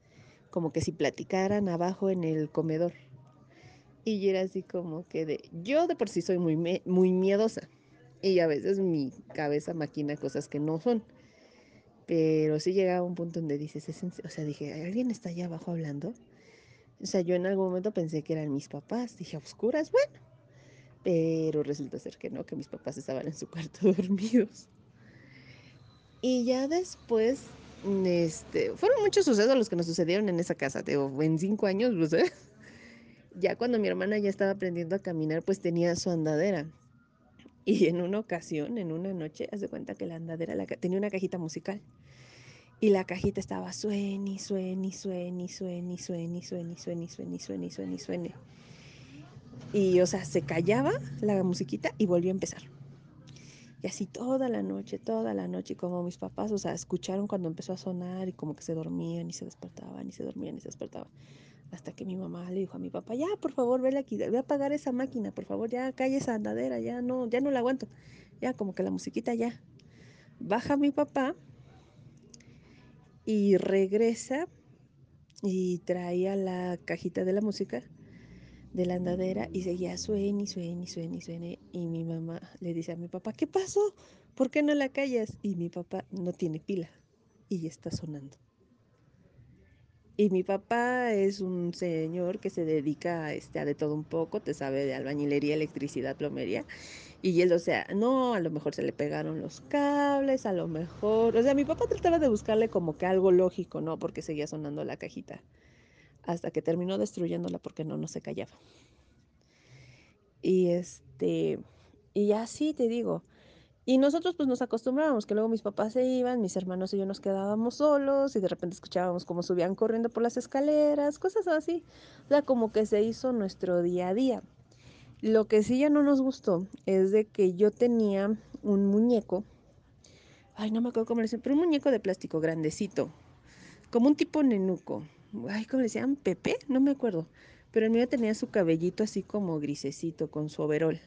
como que si platicaran abajo en el comedor. Y era así como que de, yo de por sí soy muy, muy miedosa y a veces mi cabeza maquina cosas que no son. Pero sí llegaba un punto donde dices, o sea, dije, ¿alguien está allá abajo hablando? O sea, yo en algún momento pensé que eran mis papás, dije, oscuras, bueno. Pero resulta ser que no, que mis papás estaban en su cuarto dormidos. Y ya después este, fueron muchos sucesos los que nos sucedieron en esa casa, en cinco años, pues, ¿eh? ya cuando mi hermana ya estaba aprendiendo a caminar, pues tenía su andadera. Y en una ocasión, en una noche, hace cuenta que la andadera tenía una cajita musical. Y la cajita estaba suene, suene, suene, suene, suene, suene, suene, suene, suene, suene, suene. Y, o sea, se callaba la musiquita y volvió a empezar. Y así toda la noche, toda la noche, como mis papás, o sea, escucharon cuando empezó a sonar y como que se dormían y se despertaban y se dormían y se despertaban. Hasta que mi mamá le dijo a mi papá, ya, por favor, vele aquí, voy a apagar esa máquina, por favor, ya calle esa andadera, ya no, ya no la aguanto. Ya, como que la musiquita ya. Baja mi papá y regresa y traía la cajita de la música de la andadera y seguía suene y suene y suene y suene. Y mi mamá le dice a mi papá, ¿qué pasó? ¿Por qué no la callas? Y mi papá no tiene pila y está sonando. Y mi papá es un señor que se dedica a, este, a de todo un poco, te sabe de albañilería, electricidad, plomería. Y él, o sea, no, a lo mejor se le pegaron los cables, a lo mejor, o sea, mi papá trataba de buscarle como que algo lógico, ¿no? Porque seguía sonando la cajita. Hasta que terminó destruyéndola porque no, no se callaba. Y este, y así te digo. Y nosotros pues nos acostumbrábamos que luego mis papás se iban, mis hermanos y yo nos quedábamos solos y de repente escuchábamos cómo subían corriendo por las escaleras, cosas así. O sea, como que se hizo nuestro día a día. Lo que sí ya no nos gustó es de que yo tenía un muñeco, ay, no me acuerdo cómo le decían, pero un muñeco de plástico grandecito, como un tipo nenuco. Ay, ¿cómo le decían? Pepe, no me acuerdo. Pero el mío tenía su cabellito así como grisecito, con su overol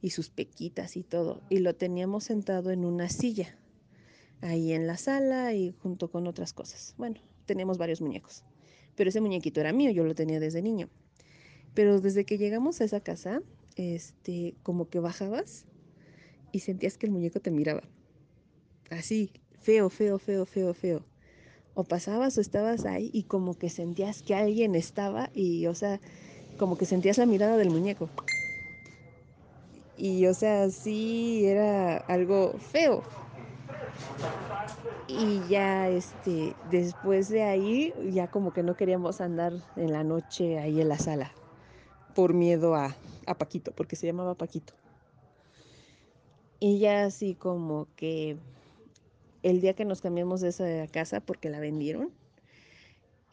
y sus pequitas y todo. Y lo teníamos sentado en una silla, ahí en la sala y junto con otras cosas. Bueno, teníamos varios muñecos. Pero ese muñequito era mío, yo lo tenía desde niño. Pero desde que llegamos a esa casa, este, como que bajabas y sentías que el muñeco te miraba. Así, feo, feo, feo, feo, feo. O pasabas o estabas ahí y como que sentías que alguien estaba y, o sea, como que sentías la mirada del muñeco. Y, o sea, sí era algo feo. Y ya, este, después de ahí, ya como que no queríamos andar en la noche ahí en la sala por miedo a, a Paquito, porque se llamaba Paquito. Y ya así como que el día que nos cambiamos de esa casa porque la vendieron,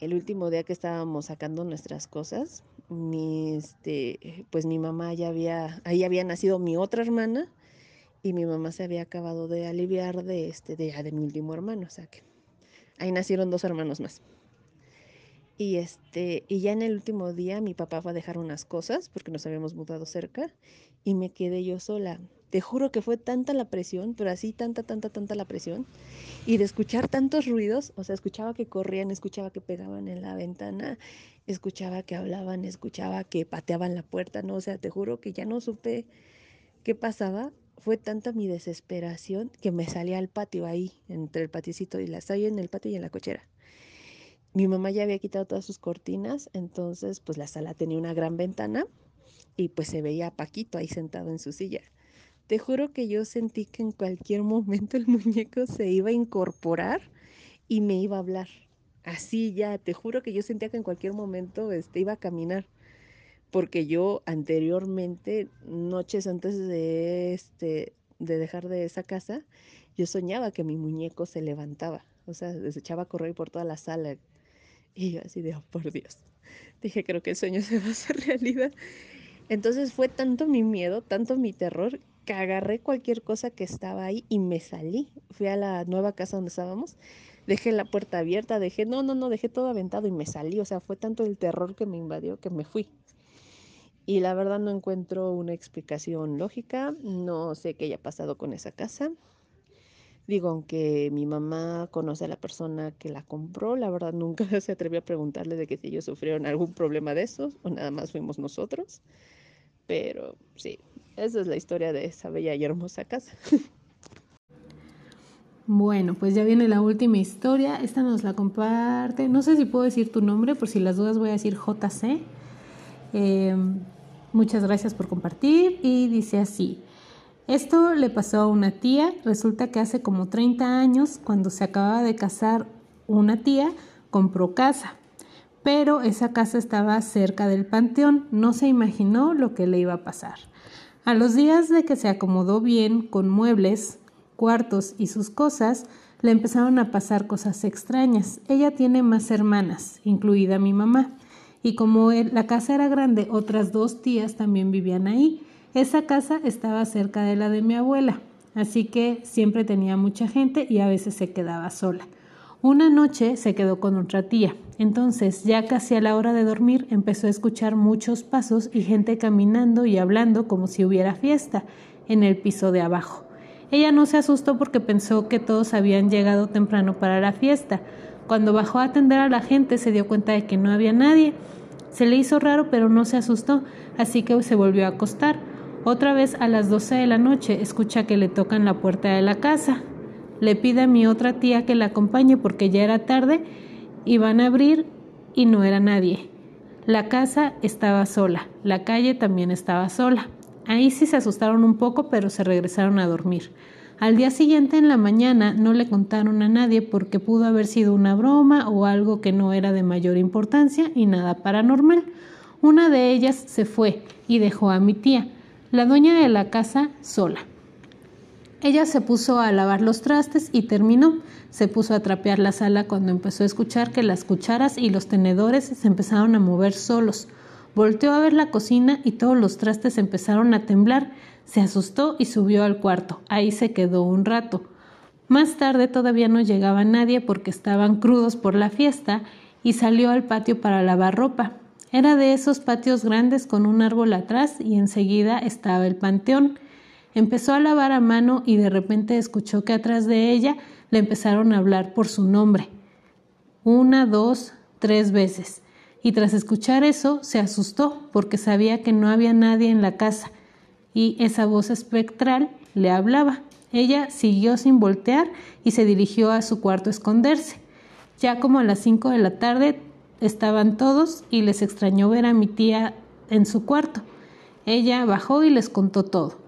el último día que estábamos sacando nuestras cosas, mi, este, pues mi mamá ya había, ahí había nacido mi otra hermana y mi mamá se había acabado de aliviar de este, de, de mi último hermano, o sea que ahí nacieron dos hermanos más. Y este, y ya en el último día mi papá fue a dejar unas cosas porque nos habíamos mudado cerca y me quedé yo sola. Te juro que fue tanta la presión, pero así tanta, tanta, tanta la presión. Y de escuchar tantos ruidos, o sea, escuchaba que corrían, escuchaba que pegaban en la ventana, escuchaba que hablaban, escuchaba que pateaban la puerta, no, o sea, te juro que ya no supe qué pasaba. Fue tanta mi desesperación que me salí al patio ahí, entre el patiecito y la estaba en el patio y en la cochera mi mamá ya había quitado todas sus cortinas, entonces pues la sala tenía una gran ventana y pues se veía a Paquito ahí sentado en su silla. Te juro que yo sentí que en cualquier momento el muñeco se iba a incorporar y me iba a hablar. Así ya, te juro que yo sentía que en cualquier momento este, iba a caminar. Porque yo anteriormente, noches antes de, este, de dejar de esa casa, yo soñaba que mi muñeco se levantaba. O sea, se echaba a correr por toda la sala, y yo así de, oh, por Dios. Dije, creo que el sueño se va a hacer realidad. Entonces fue tanto mi miedo, tanto mi terror, que agarré cualquier cosa que estaba ahí y me salí. Fui a la nueva casa donde estábamos, dejé la puerta abierta, dejé, no, no, no, dejé todo aventado y me salí. O sea, fue tanto el terror que me invadió que me fui. Y la verdad no encuentro una explicación lógica, no sé qué haya pasado con esa casa. Digo, aunque mi mamá conoce a la persona que la compró, la verdad nunca se atrevió a preguntarle de que si ellos sufrieron algún problema de esos o nada más fuimos nosotros. Pero sí, esa es la historia de esa bella y hermosa casa. Bueno, pues ya viene la última historia. Esta nos la comparte. No sé si puedo decir tu nombre, por si las dudas voy a decir JC. Eh, muchas gracias por compartir. Y dice así. Esto le pasó a una tía, resulta que hace como 30 años, cuando se acababa de casar una tía, compró casa, pero esa casa estaba cerca del panteón, no se imaginó lo que le iba a pasar. A los días de que se acomodó bien con muebles, cuartos y sus cosas, le empezaron a pasar cosas extrañas. Ella tiene más hermanas, incluida mi mamá, y como la casa era grande, otras dos tías también vivían ahí. Esa casa estaba cerca de la de mi abuela, así que siempre tenía mucha gente y a veces se quedaba sola. Una noche se quedó con otra tía, entonces ya casi a la hora de dormir empezó a escuchar muchos pasos y gente caminando y hablando como si hubiera fiesta en el piso de abajo. Ella no se asustó porque pensó que todos habían llegado temprano para la fiesta. Cuando bajó a atender a la gente se dio cuenta de que no había nadie. Se le hizo raro pero no se asustó, así que se volvió a acostar. Otra vez a las 12 de la noche escucha que le tocan la puerta de la casa. Le pide a mi otra tía que la acompañe porque ya era tarde y van a abrir y no era nadie. La casa estaba sola, la calle también estaba sola. Ahí sí se asustaron un poco, pero se regresaron a dormir. Al día siguiente en la mañana no le contaron a nadie porque pudo haber sido una broma o algo que no era de mayor importancia y nada paranormal. Una de ellas se fue y dejó a mi tía, la dueña de la casa, sola. Ella se puso a lavar los trastes y terminó. Se puso a trapear la sala cuando empezó a escuchar que las cucharas y los tenedores se empezaron a mover solos. Volteó a ver la cocina y todos los trastes empezaron a temblar. Se asustó y subió al cuarto. Ahí se quedó un rato. Más tarde todavía no llegaba nadie porque estaban crudos por la fiesta y salió al patio para lavar ropa. Era de esos patios grandes con un árbol atrás y enseguida estaba el panteón. Empezó a lavar a mano y de repente escuchó que atrás de ella le empezaron a hablar por su nombre. Una, dos, tres veces. Y tras escuchar eso se asustó porque sabía que no había nadie en la casa y esa voz espectral le hablaba. Ella siguió sin voltear y se dirigió a su cuarto a esconderse. Ya como a las cinco de la tarde estaban todos y les extrañó ver a mi tía en su cuarto. Ella bajó y les contó todo.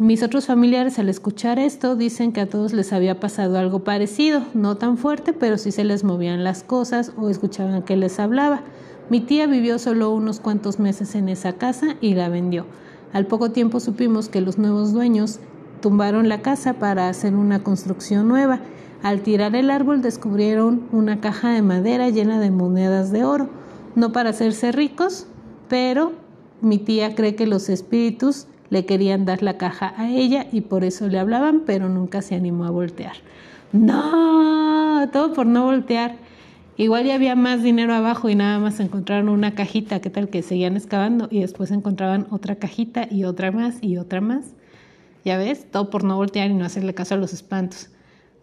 Mis otros familiares al escuchar esto dicen que a todos les había pasado algo parecido, no tan fuerte, pero sí se les movían las cosas o escuchaban que les hablaba. Mi tía vivió solo unos cuantos meses en esa casa y la vendió. Al poco tiempo supimos que los nuevos dueños tumbaron la casa para hacer una construcción nueva. Al tirar el árbol descubrieron una caja de madera llena de monedas de oro, no para hacerse ricos, pero mi tía cree que los espíritus le querían dar la caja a ella y por eso le hablaban, pero nunca se animó a voltear. No, todo por no voltear. Igual ya había más dinero abajo y nada más encontraron una cajita, ¿qué tal que seguían excavando? Y después encontraban otra cajita y otra más y otra más. Ya ves, todo por no voltear y no hacerle caso a los espantos.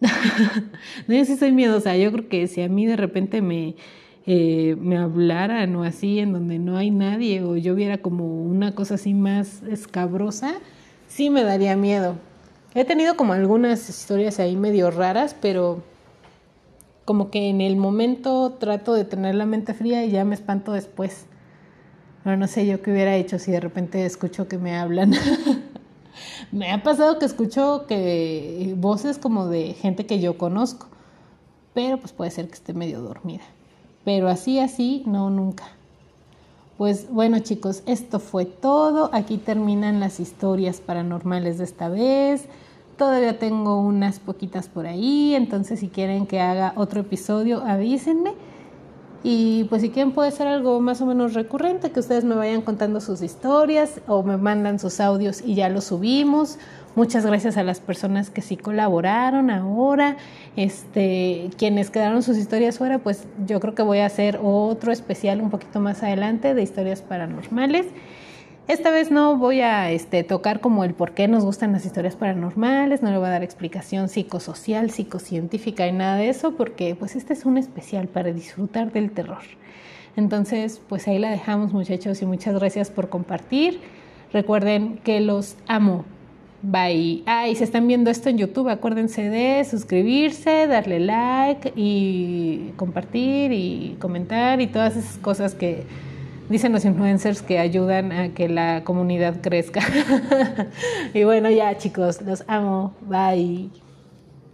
no, yo sí soy miedosa. Yo creo que si a mí de repente me, eh, me hablaran o así en donde no hay nadie o yo viera como una cosa así más escabrosa, sí me daría miedo. He tenido como algunas historias ahí medio raras, pero como que en el momento trato de tener la mente fría y ya me espanto después. Pero no sé yo qué hubiera hecho si de repente escucho que me hablan. me ha pasado que escucho que voces como de gente que yo conozco, pero pues puede ser que esté medio dormida. Pero así, así, no, nunca. Pues bueno chicos, esto fue todo. Aquí terminan las historias paranormales de esta vez. Todavía tengo unas poquitas por ahí, entonces si quieren que haga otro episodio, avísenme. Y pues si quieren puede ser algo más o menos recurrente, que ustedes me vayan contando sus historias o me mandan sus audios y ya los subimos Muchas gracias a las personas que sí colaboraron ahora. Este, quienes quedaron sus historias fuera, pues yo creo que voy a hacer otro especial un poquito más adelante de historias paranormales. Esta vez no voy a este, tocar como el por qué nos gustan las historias paranormales, no le voy a dar explicación psicosocial, psicocientífica y nada de eso, porque pues este es un especial para disfrutar del terror. Entonces, pues ahí la dejamos muchachos y muchas gracias por compartir. Recuerden que los amo. Bye. Ah, y si están viendo esto en YouTube, acuérdense de suscribirse, darle like y compartir y comentar y todas esas cosas que dicen los influencers que ayudan a que la comunidad crezca. y bueno, ya chicos, los amo. Bye.